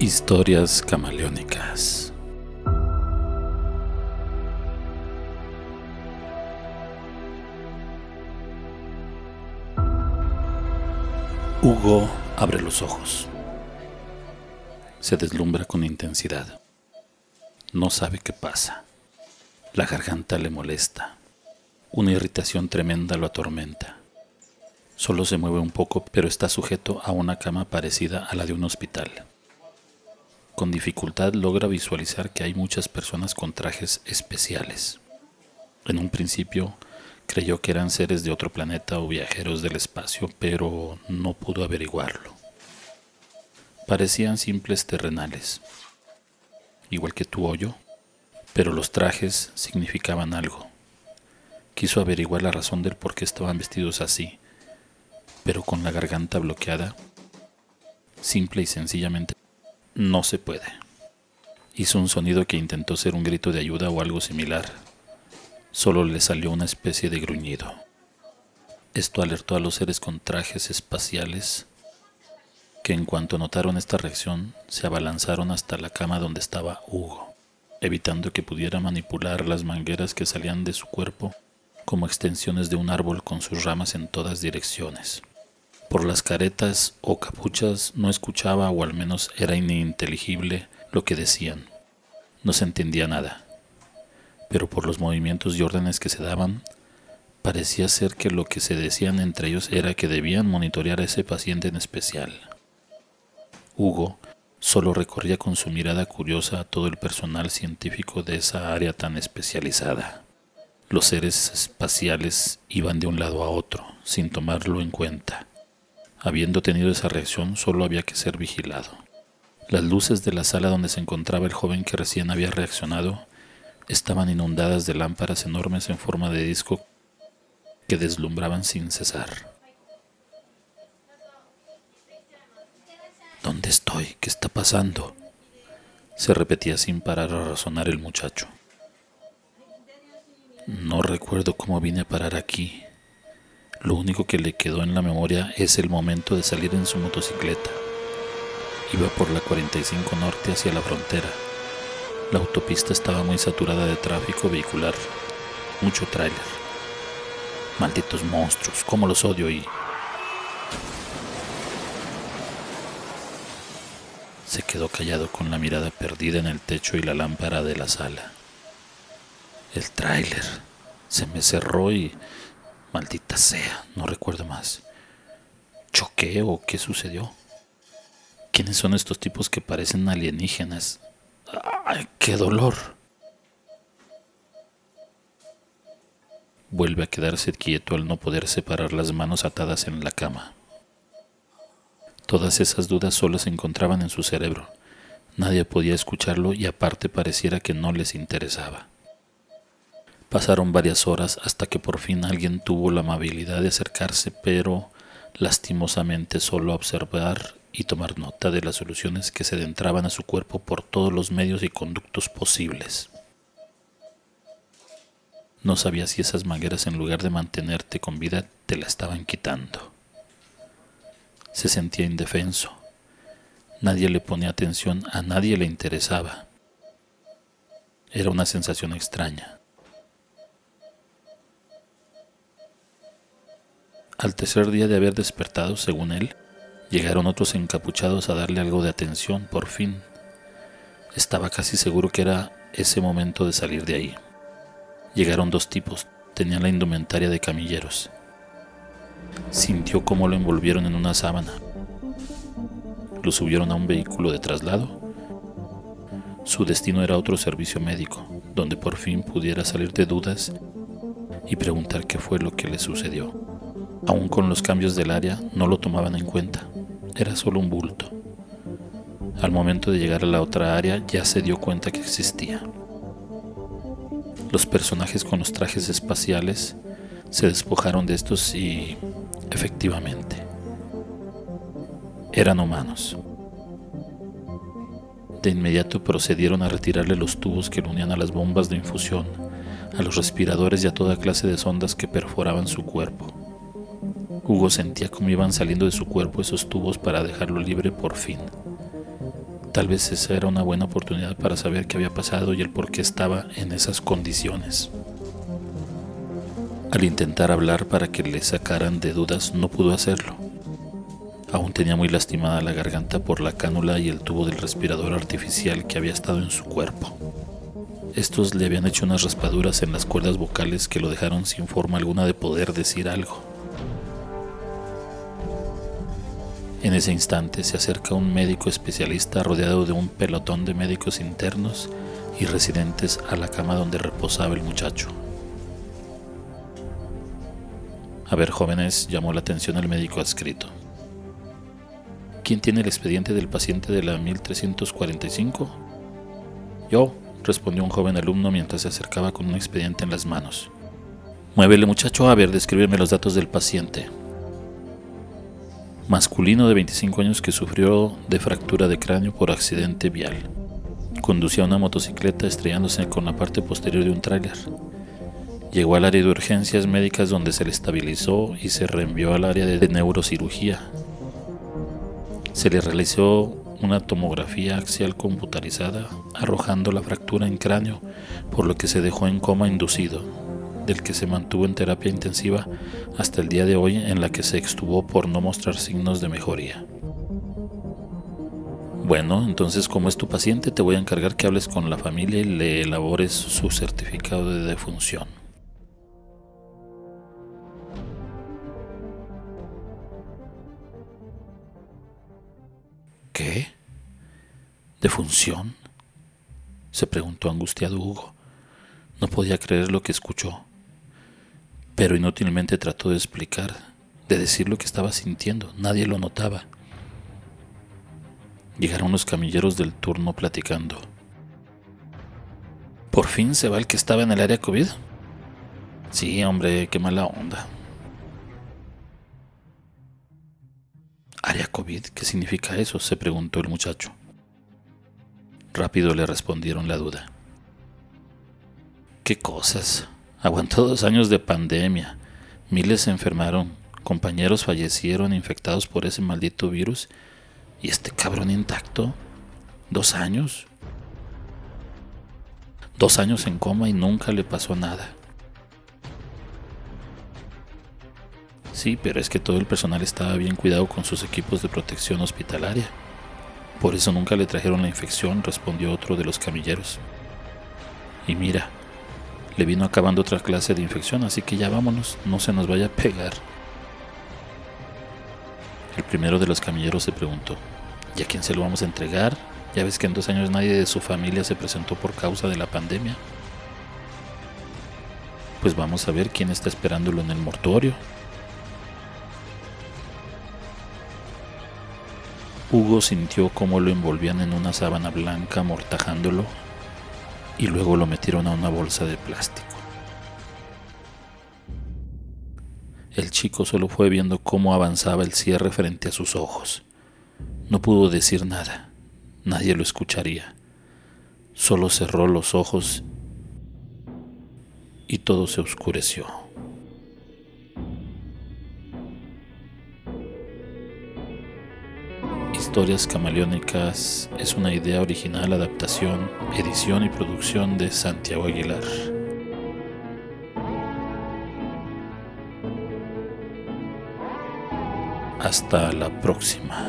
Historias camaleónicas. Hugo abre los ojos. Se deslumbra con intensidad. No sabe qué pasa. La garganta le molesta. Una irritación tremenda lo atormenta. Solo se mueve un poco, pero está sujeto a una cama parecida a la de un hospital. Con dificultad logra visualizar que hay muchas personas con trajes especiales. En un principio creyó que eran seres de otro planeta o viajeros del espacio, pero no pudo averiguarlo. Parecían simples terrenales, igual que tu hoyo, pero los trajes significaban algo. Quiso averiguar la razón del por qué estaban vestidos así, pero con la garganta bloqueada, simple y sencillamente, no se puede. Hizo un sonido que intentó ser un grito de ayuda o algo similar. Solo le salió una especie de gruñido. Esto alertó a los seres con trajes espaciales que en cuanto notaron esta reacción se abalanzaron hasta la cama donde estaba Hugo, evitando que pudiera manipular las mangueras que salían de su cuerpo como extensiones de un árbol con sus ramas en todas direcciones. Por las caretas o capuchas no escuchaba o al menos era ininteligible lo que decían. No se entendía nada. Pero por los movimientos y órdenes que se daban, parecía ser que lo que se decían entre ellos era que debían monitorear a ese paciente en especial. Hugo solo recorría con su mirada curiosa todo el personal científico de esa área tan especializada. Los seres espaciales iban de un lado a otro, sin tomarlo en cuenta. Habiendo tenido esa reacción, solo había que ser vigilado. Las luces de la sala donde se encontraba el joven que recién había reaccionado estaban inundadas de lámparas enormes en forma de disco que deslumbraban sin cesar. ¿Dónde estoy? ¿Qué está pasando? Se repetía sin parar a razonar el muchacho. No recuerdo cómo vine a parar aquí. Lo único que le quedó en la memoria es el momento de salir en su motocicleta. Iba por la 45 norte hacia la frontera. La autopista estaba muy saturada de tráfico vehicular. Mucho tráiler. Malditos monstruos, cómo los odio y... Se quedó callado con la mirada perdida en el techo y la lámpara de la sala. El tráiler. Se me cerró y... Maldita sea, no recuerdo más. ¿Choqué o qué sucedió? ¿Quiénes son estos tipos que parecen alienígenas? ¡Ay, qué dolor! Vuelve a quedarse quieto al no poder separar las manos atadas en la cama. Todas esas dudas solo se encontraban en su cerebro. Nadie podía escucharlo y aparte pareciera que no les interesaba. Pasaron varias horas hasta que por fin alguien tuvo la amabilidad de acercarse, pero lastimosamente solo a observar y tomar nota de las soluciones que se adentraban a su cuerpo por todos los medios y conductos posibles. No sabía si esas mangueras en lugar de mantenerte con vida te la estaban quitando. Se sentía indefenso. Nadie le ponía atención, a nadie le interesaba. Era una sensación extraña. Al tercer día de haber despertado, según él, llegaron otros encapuchados a darle algo de atención, por fin. Estaba casi seguro que era ese momento de salir de ahí. Llegaron dos tipos, tenían la indumentaria de camilleros. Sintió cómo lo envolvieron en una sábana. Lo subieron a un vehículo de traslado. Su destino era otro servicio médico, donde por fin pudiera salir de dudas y preguntar qué fue lo que le sucedió. Aún con los cambios del área no lo tomaban en cuenta, era solo un bulto. Al momento de llegar a la otra área ya se dio cuenta que existía. Los personajes con los trajes espaciales se despojaron de estos y, efectivamente, eran humanos. De inmediato procedieron a retirarle los tubos que lo unían a las bombas de infusión, a los respiradores y a toda clase de sondas que perforaban su cuerpo. Hugo sentía cómo iban saliendo de su cuerpo esos tubos para dejarlo libre por fin. Tal vez esa era una buena oportunidad para saber qué había pasado y el por qué estaba en esas condiciones. Al intentar hablar para que le sacaran de dudas, no pudo hacerlo. Aún tenía muy lastimada la garganta por la cánula y el tubo del respirador artificial que había estado en su cuerpo. Estos le habían hecho unas raspaduras en las cuerdas vocales que lo dejaron sin forma alguna de poder decir algo. En ese instante se acerca un médico especialista rodeado de un pelotón de médicos internos y residentes a la cama donde reposaba el muchacho. A ver, jóvenes, llamó la atención el médico adscrito. ¿Quién tiene el expediente del paciente de la 1345? Yo, respondió un joven alumno mientras se acercaba con un expediente en las manos. Muévele muchacho, a ver, descríbeme los datos del paciente masculino de 25 años que sufrió de fractura de cráneo por accidente vial. Conducía una motocicleta estrellándose con la parte posterior de un tráiler. Llegó al área de urgencias médicas donde se le estabilizó y se reenvió al área de neurocirugía. Se le realizó una tomografía axial computarizada arrojando la fractura en cráneo, por lo que se dejó en coma inducido del que se mantuvo en terapia intensiva hasta el día de hoy en la que se extubó por no mostrar signos de mejoría. Bueno, entonces como es tu paciente te voy a encargar que hables con la familia y le elabores su certificado de defunción. ¿Qué? ¿Defunción? se preguntó angustiado Hugo. No podía creer lo que escuchó pero inútilmente trató de explicar, de decir lo que estaba sintiendo. Nadie lo notaba. Llegaron los camilleros del turno platicando. ¿Por fin se va el que estaba en el área COVID? Sí, hombre, qué mala onda. ¿Área COVID? ¿Qué significa eso? se preguntó el muchacho. Rápido le respondieron la duda. ¿Qué cosas? Aguantó dos años de pandemia. Miles se enfermaron, compañeros fallecieron infectados por ese maldito virus. ¿Y este cabrón intacto? ¿Dos años? Dos años en coma y nunca le pasó nada. Sí, pero es que todo el personal estaba bien cuidado con sus equipos de protección hospitalaria. Por eso nunca le trajeron la infección, respondió otro de los camilleros. Y mira, le vino acabando otra clase de infección, así que ya vámonos, no se nos vaya a pegar. El primero de los camilleros se preguntó, ¿y a quién se lo vamos a entregar? Ya ves que en dos años nadie de su familia se presentó por causa de la pandemia. Pues vamos a ver quién está esperándolo en el mortuorio. Hugo sintió cómo lo envolvían en una sábana blanca, amortajándolo y luego lo metieron a una bolsa de plástico. El chico solo fue viendo cómo avanzaba el cierre frente a sus ojos. No pudo decir nada, nadie lo escucharía. Solo cerró los ojos y todo se oscureció. Historias Camaleónicas es una idea original, adaptación, edición y producción de Santiago Aguilar. Hasta la próxima.